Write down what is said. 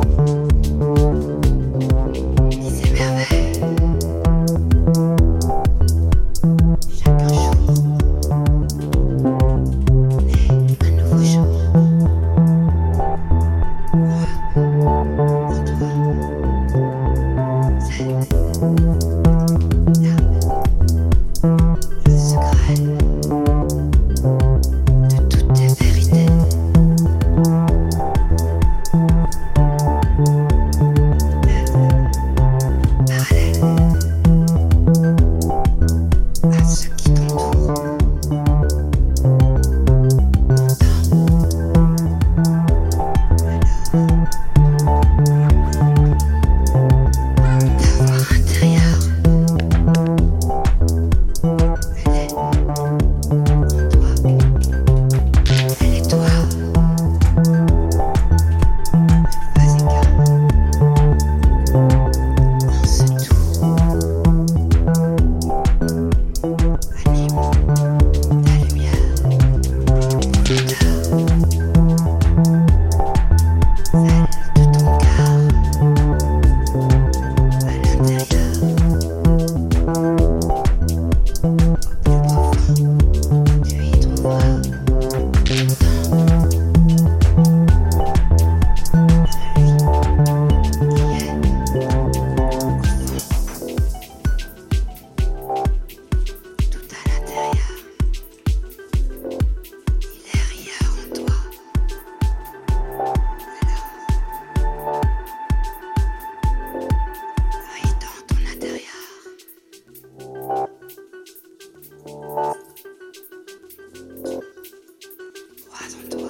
Bye. Salto.